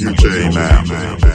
You're listening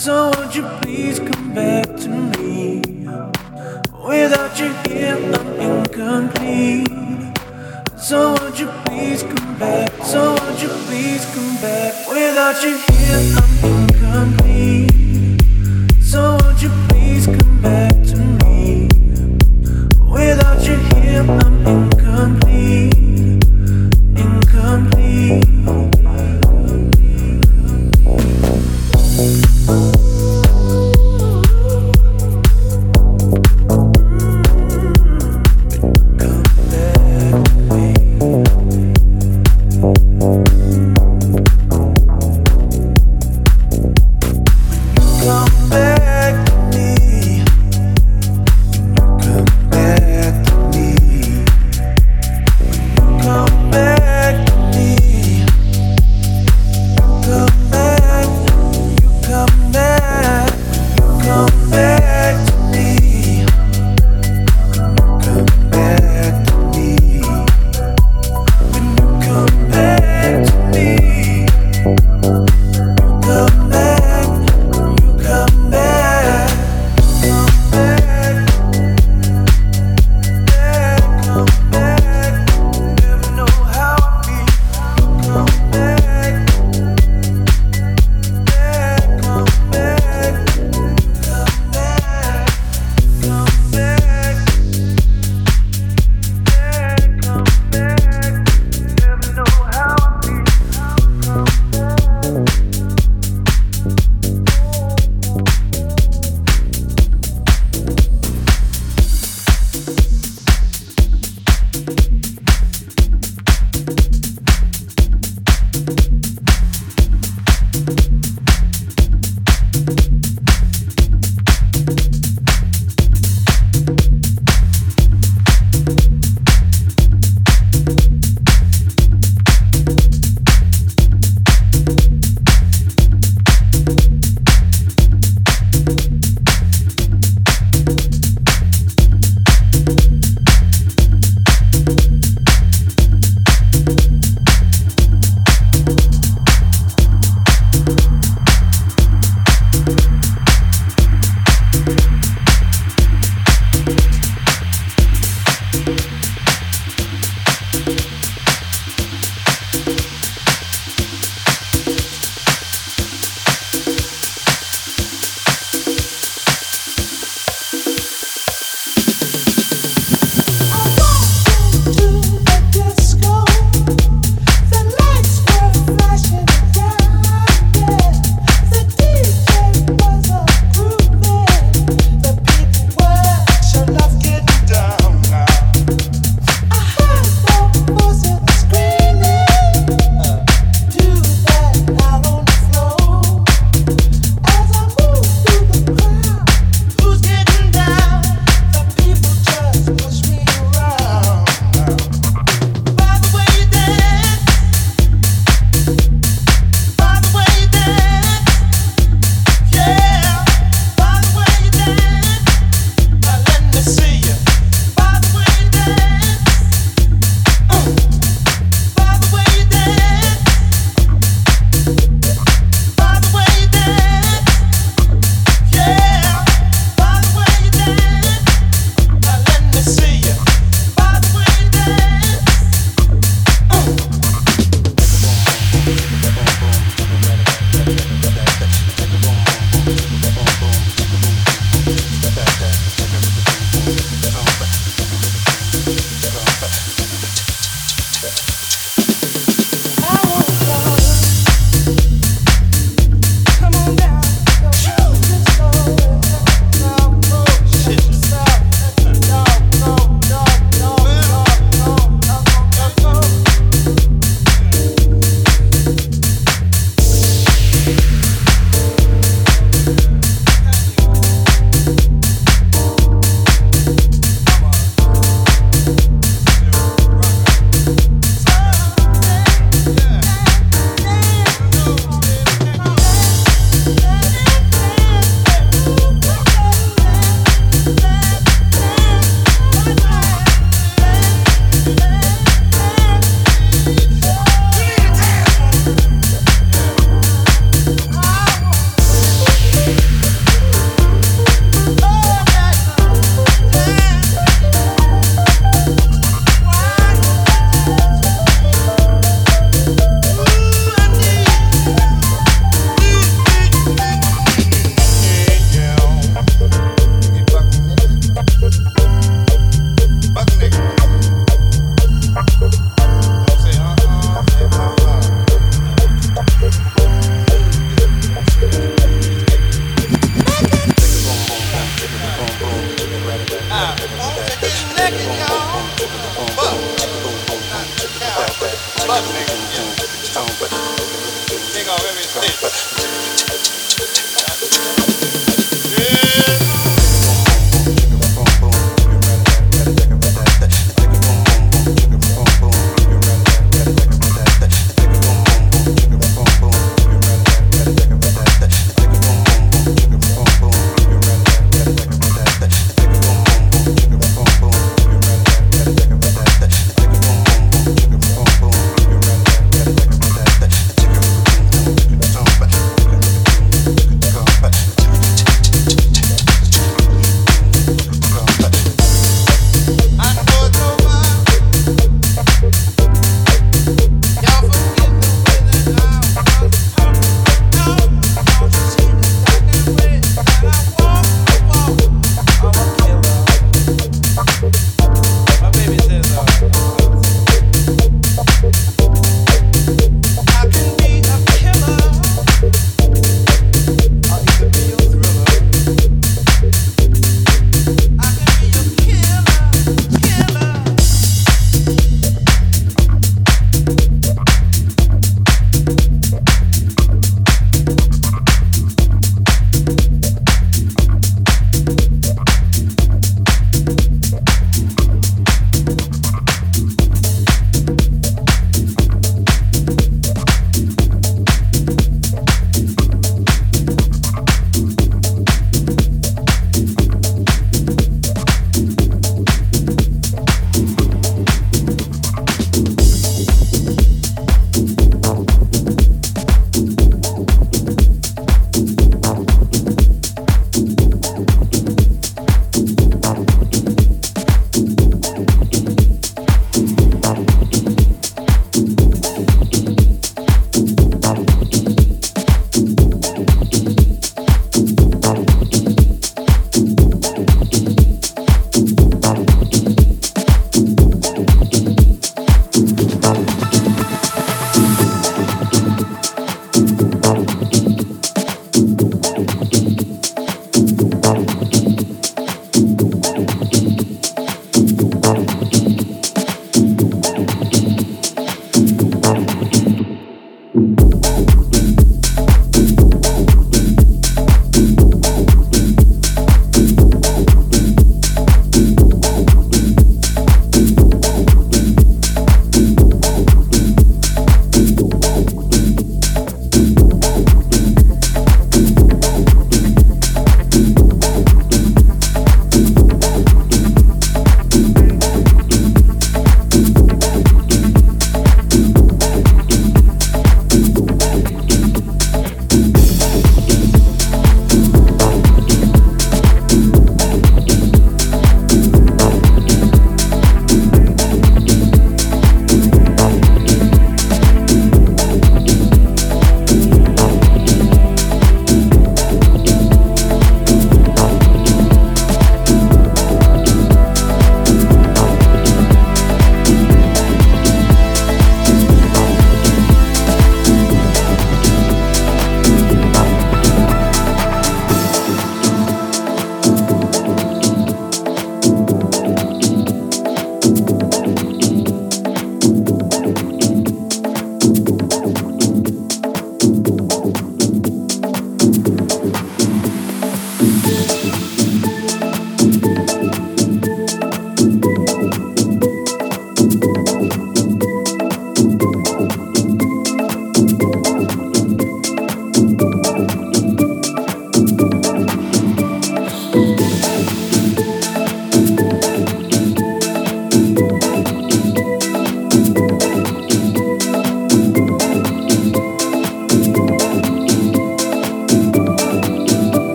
So won't you please come back to me? Without you here, I'm incomplete. So won't you please come back? So won't you please come back? Without you here, I'm incomplete.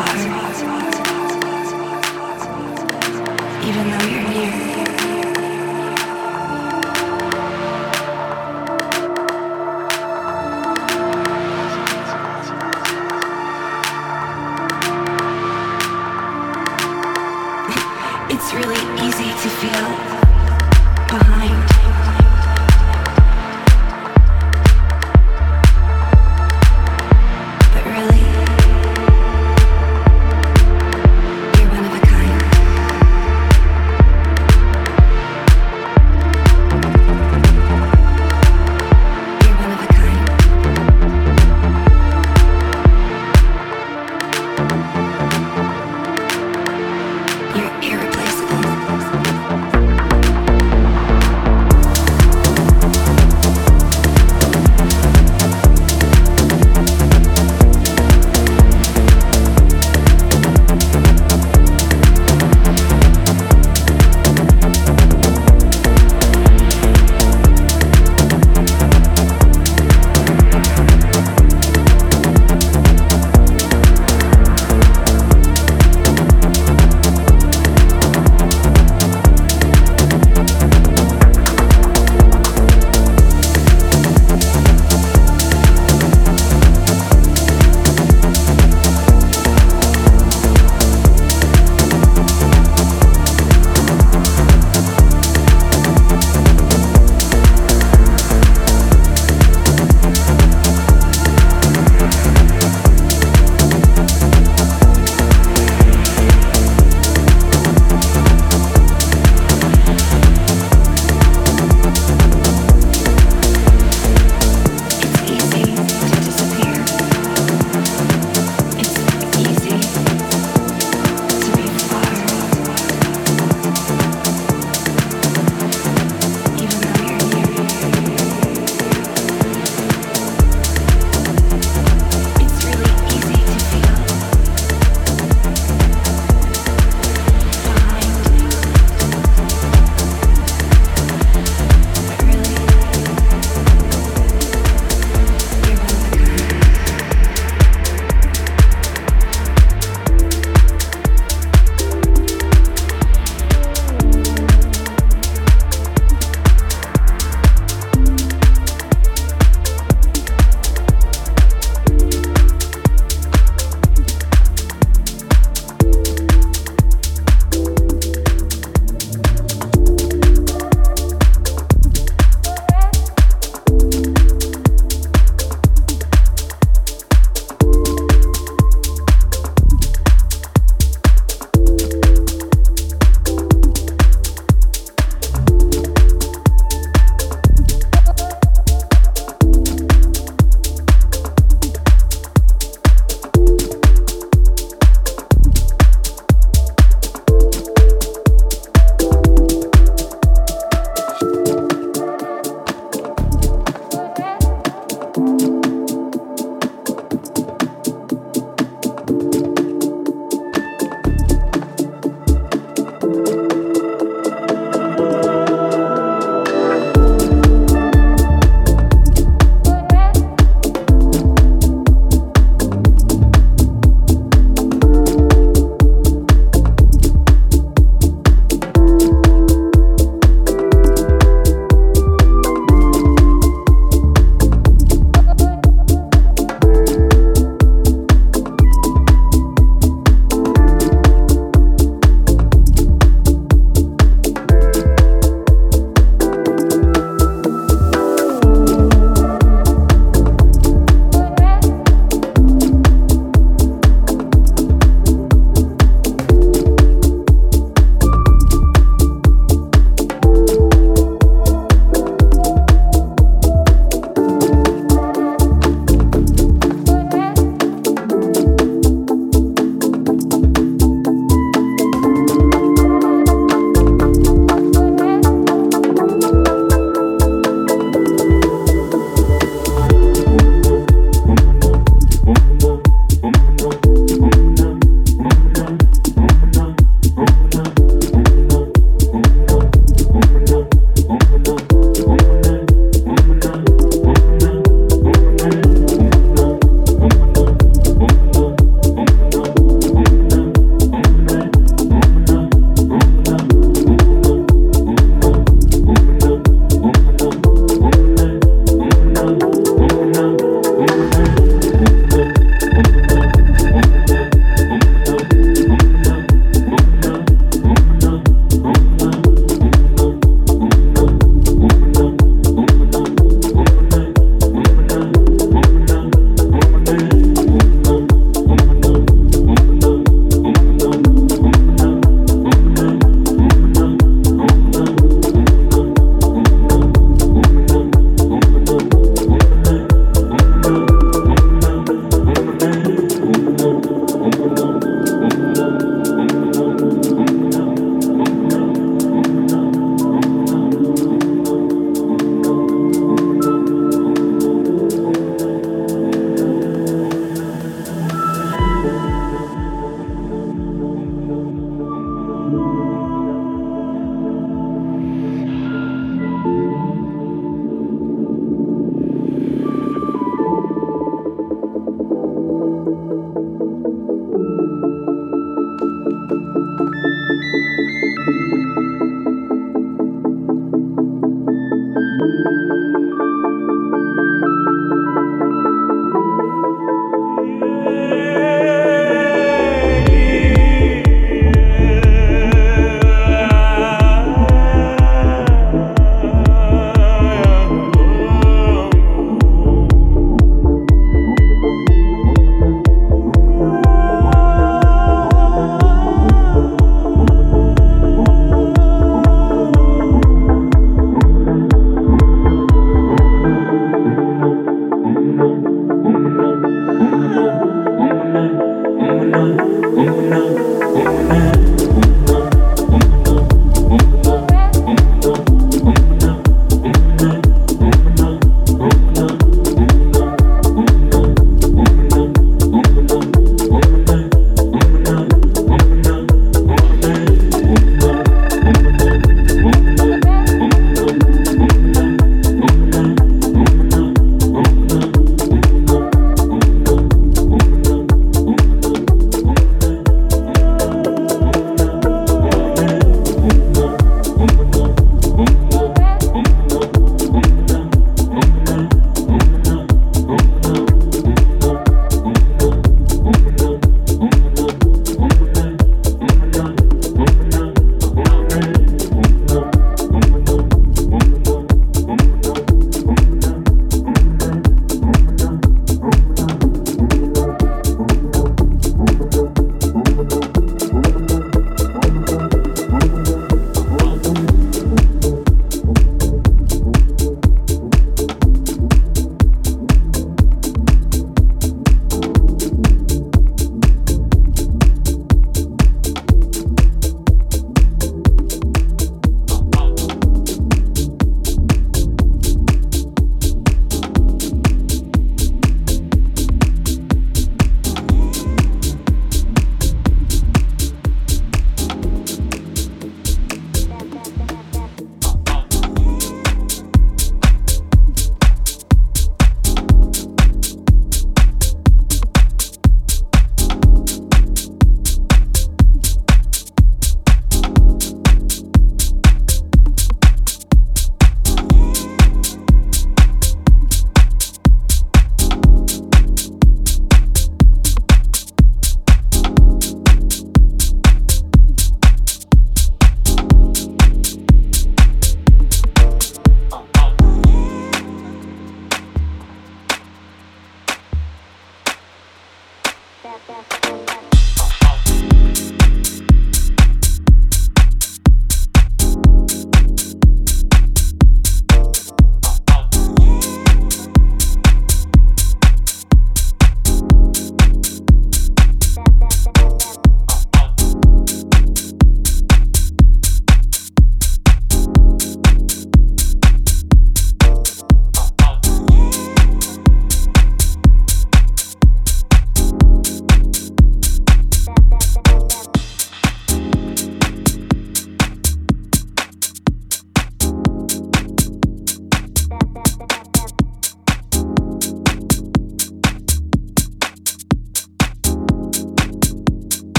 Rock.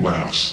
Laughs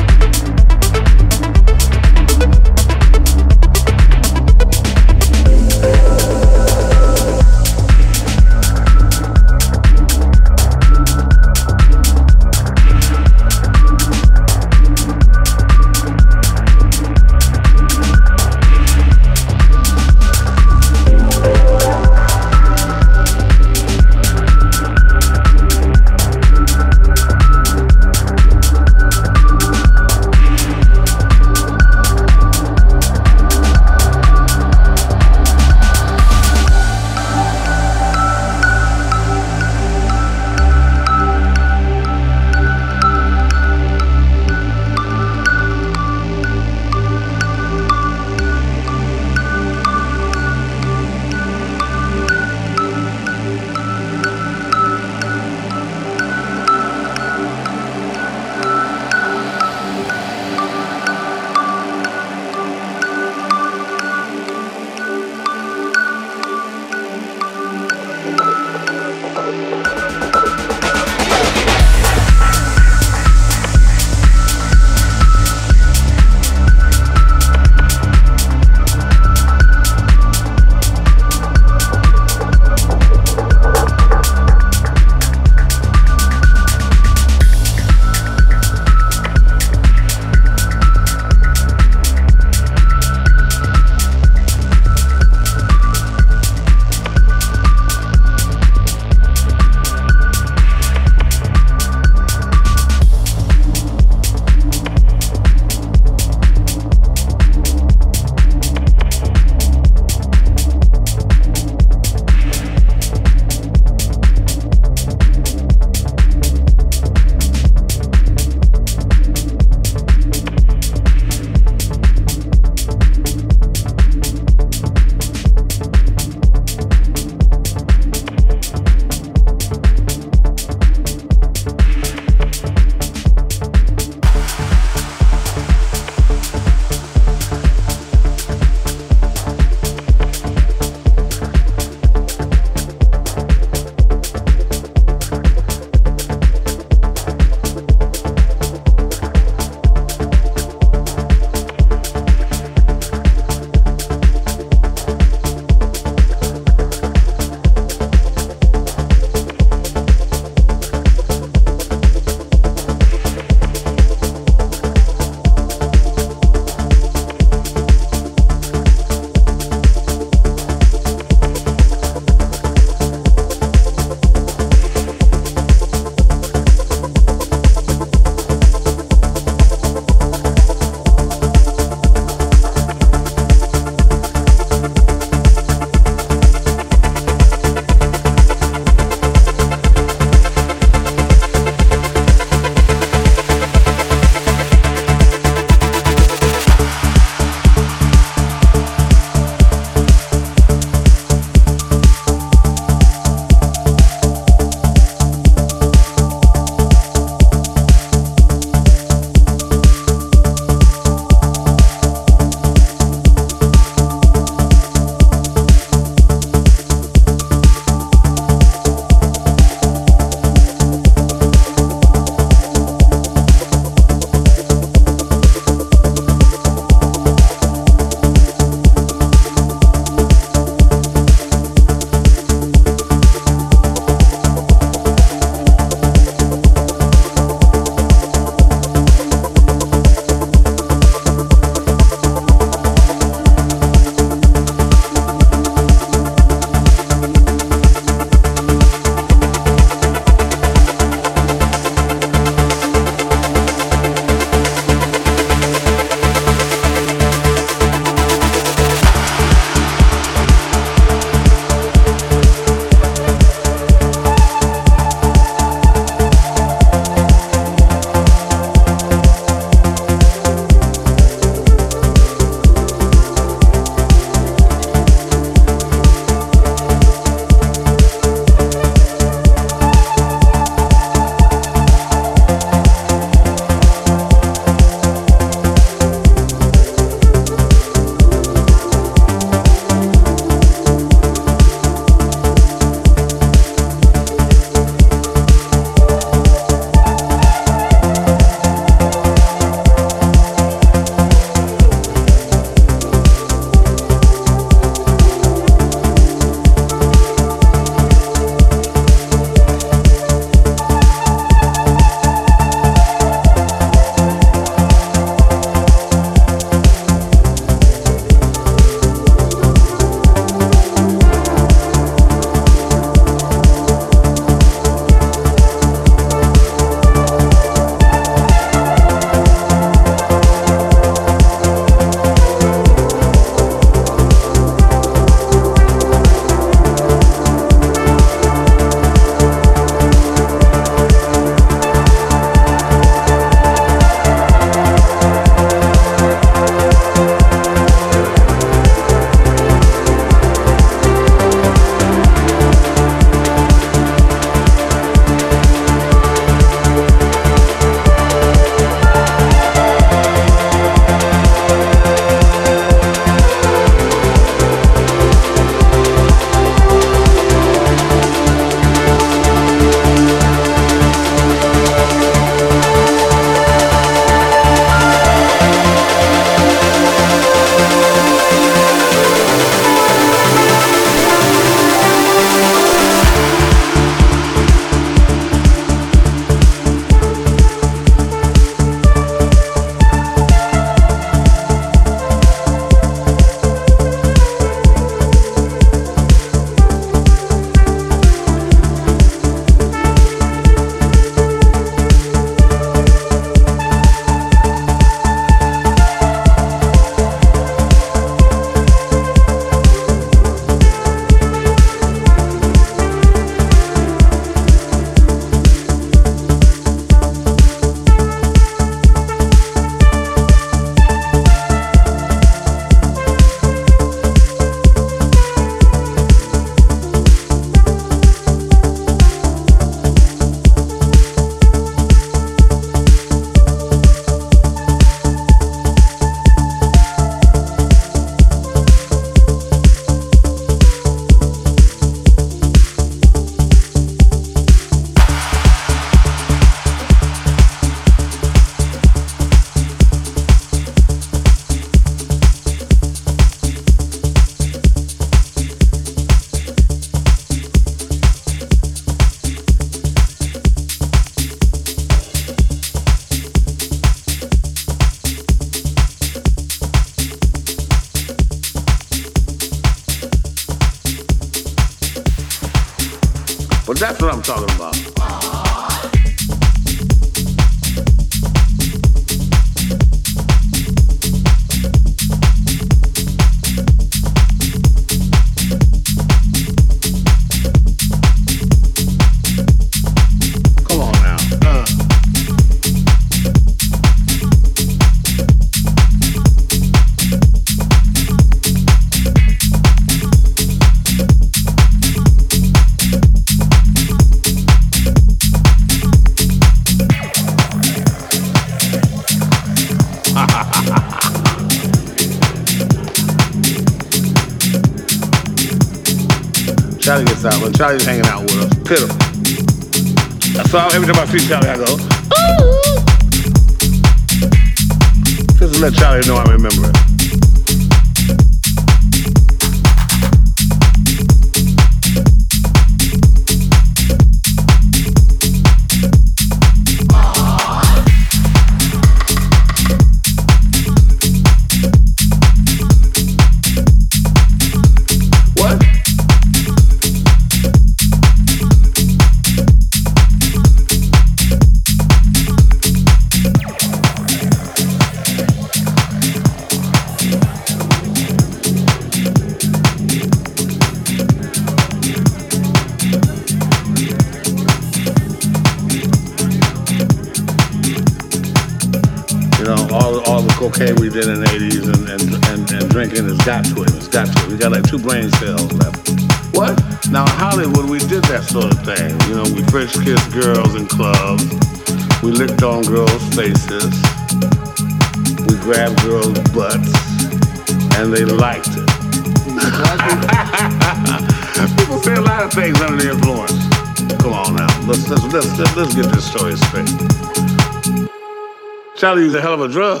Charlie's a hell of a drug.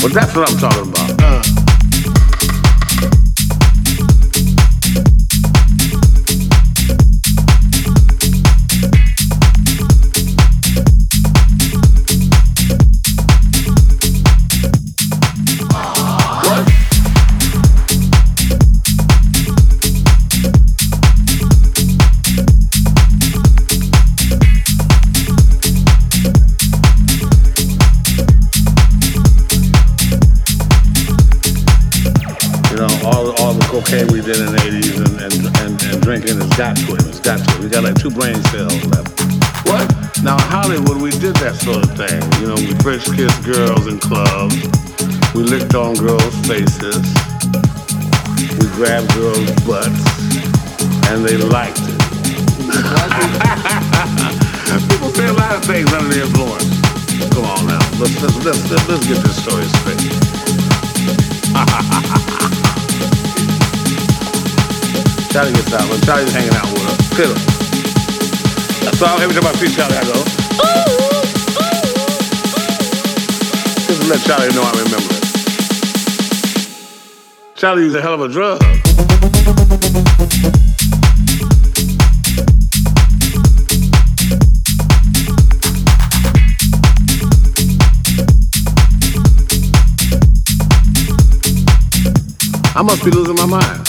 Well, that's what I'm talking about. Uh. Charlie out was hanging out with her. Clearly. So every time I see Charlie, I go, ooh, ooh, Just to let Charlie know I remember it. Charlie used a hell of a drug. I must be losing my mind.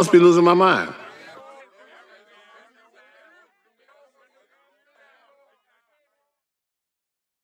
Must be losing my mind.